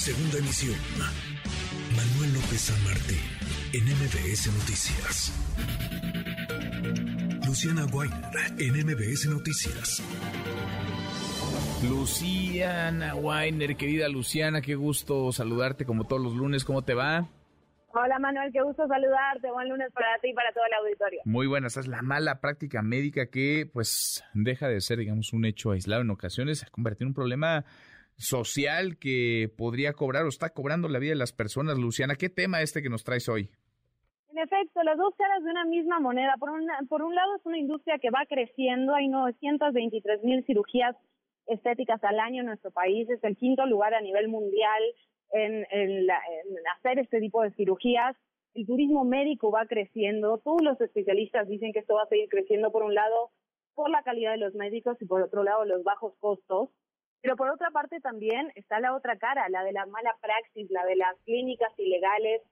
Segunda emisión. Manuel López San Martín, en MBS Noticias. Luciana Weiner, en MBS Noticias. Luciana Weiner, querida Luciana, qué gusto saludarte como todos los lunes. ¿Cómo te va? Hola Manuel, qué gusto saludarte. Buen lunes para ti y para todo el auditorio. Muy buenas, es la mala práctica médica que pues deja de ser, digamos, un hecho aislado en ocasiones, se ha convertido en un problema social que podría cobrar o está cobrando la vida de las personas. Luciana, ¿qué tema este que nos traes hoy? En efecto, las dos caras de una misma moneda. Por, por un lado es una industria que va creciendo, hay 923 mil cirugías estéticas al año en nuestro país, es el quinto lugar a nivel mundial en, hacer este tipo de cirugías. El turismo médico va creciendo, todos los especialistas dicen que esto va a seguir creciendo por un lado por la calidad de los médicos y por otro lado los bajos costos. Pero por otra parte también está la otra cara, la de la mala praxis, la de las clínicas ilegales,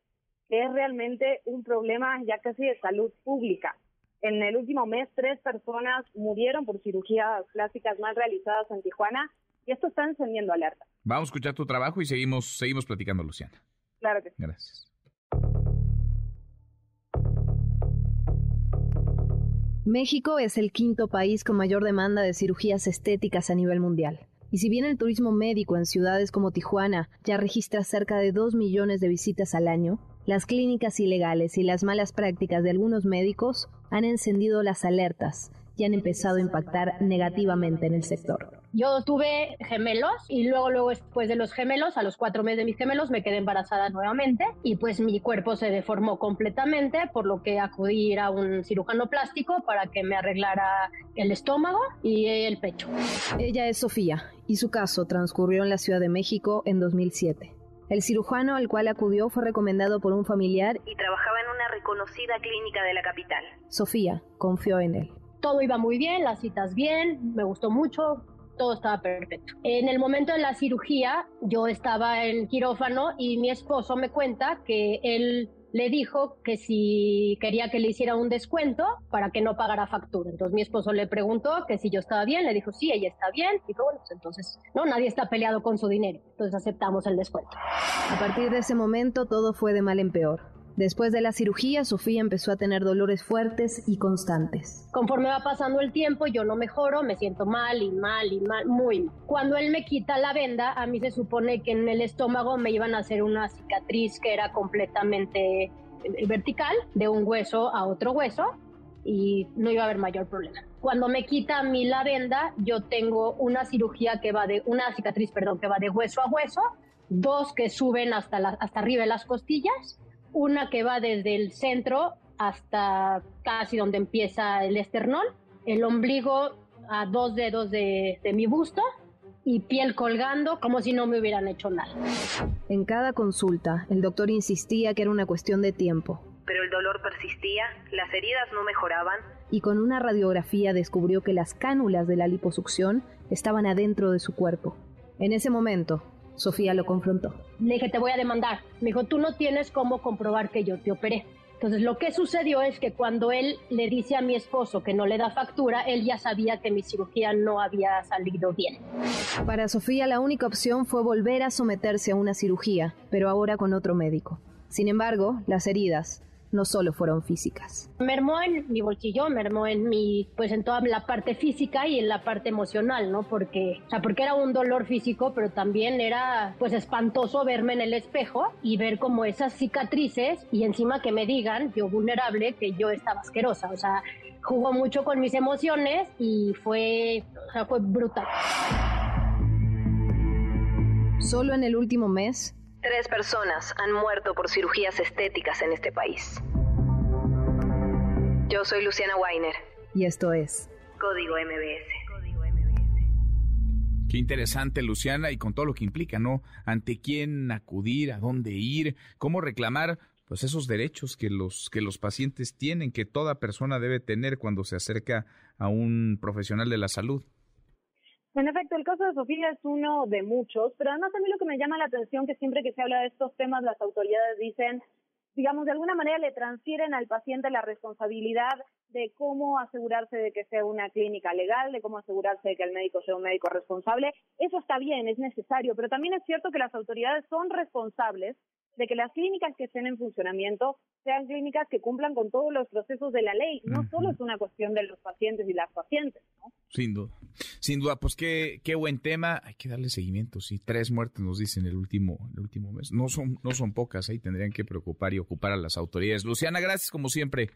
que es realmente un problema ya casi de salud pública. En el último mes, tres personas murieron por cirugías plásticas mal realizadas en Tijuana y esto está encendiendo alerta. Vamos a escuchar tu trabajo y seguimos, seguimos platicando, Luciana. Claro que sí. Gracias. México es el quinto país con mayor demanda de cirugías estéticas a nivel mundial. Y si bien el turismo médico en ciudades como Tijuana ya registra cerca de 2 millones de visitas al año, las clínicas ilegales y las malas prácticas de algunos médicos han encendido las alertas y han empezado a impactar negativamente en el sector. Yo tuve gemelos y luego, luego después de los gemelos, a los cuatro meses de mis gemelos, me quedé embarazada nuevamente y pues mi cuerpo se deformó completamente, por lo que acudí a un cirujano plástico para que me arreglara el estómago y el pecho. Ella es Sofía y su caso transcurrió en la Ciudad de México en 2007. El cirujano al cual acudió fue recomendado por un familiar y trabajaba en una reconocida clínica de la capital. Sofía confió en él todo iba muy bien, las citas bien, me gustó mucho, todo estaba perfecto. En el momento de la cirugía, yo estaba en quirófano y mi esposo me cuenta que él le dijo que si quería que le hiciera un descuento para que no pagara factura. Entonces mi esposo le preguntó que si yo estaba bien, le dijo sí, ella está bien. Dijo, bueno, pues entonces no, nadie está peleado con su dinero. Entonces aceptamos el descuento. A partir de ese momento todo fue de mal en peor. Después de la cirugía, Sofía empezó a tener dolores fuertes y constantes. Conforme va pasando el tiempo, yo no mejoro, me siento mal y mal y mal, muy mal. Cuando él me quita la venda, a mí se supone que en el estómago me iban a hacer una cicatriz que era completamente eh, vertical, de un hueso a otro hueso, y no iba a haber mayor problema. Cuando me quita a mí la venda, yo tengo una cirugía que va de, una cicatriz, perdón, que va de hueso a hueso, dos que suben hasta, hasta arriba de las costillas una que va desde el centro hasta casi donde empieza el esternón, el ombligo a dos dedos de, mi busto y piel colgando como si no me hubieran hecho nada. En cada consulta, el doctor insistía que era una cuestión de tiempo. Pero el dolor persistía, las heridas no mejoraban. Y con una radiografía descubrió que las cánulas de la liposucción estaban adentro de su cuerpo. En ese momento, Sofía lo confrontó. Le dije, te voy a demandar. Me dijo, tú no tienes cómo comprobar que yo te operé. Entonces lo que sucedió es que cuando él le dice a mi esposo que no le da factura, él ya sabía que mi cirugía no había salido bien. Para Sofía la única opción fue volver a someterse a una cirugía, pero ahora con otro médico. Sin embargo, las heridas no solo fueron físicas. Mermó en mi bolsillo, mermó en mi, pues en toda la parte física y en la parte emocional, ¿no? Porque, o sea, porque era un dolor físico, pero también era, pues espantoso verme en el espejo y ver como esas cicatrices y encima que me digan, yo vulnerable, que yo estaba asquerosa, o sea, jugó mucho con mis emociones y fue, o sea, fue brutal. Solo en el último mes, Tres personas han muerto por cirugías estéticas en este país. Yo soy Luciana Weiner. Y esto es Código MBS. Qué interesante, Luciana, y con todo lo que implica, ¿no? Ante quién acudir, a dónde ir, cómo reclamar pues esos derechos que los que los pacientes tienen, que toda persona debe tener cuando se acerca a un profesional de la salud. En efecto, el caso de Sofía es uno de muchos, pero además a mí lo que me llama la atención que siempre que se habla de estos temas las autoridades dicen digamos, de alguna manera le transfieren al paciente la responsabilidad de cómo asegurarse de que sea una clínica legal, de cómo asegurarse de que el médico sea un médico responsable. Eso está bien, es necesario, pero también es cierto que las autoridades son responsables de que las clínicas que estén en funcionamiento sean clínicas que cumplan con todos los procesos de la ley. No solo es una cuestión de los pacientes y las pacientes. ¿no? Sin duda. Sin duda, pues qué, qué buen tema. Hay que darle seguimiento. Sí, tres muertes nos dicen el último, el último mes. No son, no son pocas. Ahí tendrían que preocupar y ocupar a las autoridades. Luciana, gracias como siempre.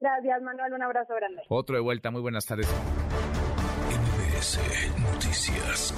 Gracias, Manuel. Un abrazo grande. Otro de vuelta. Muy buenas tardes. MBS Noticias.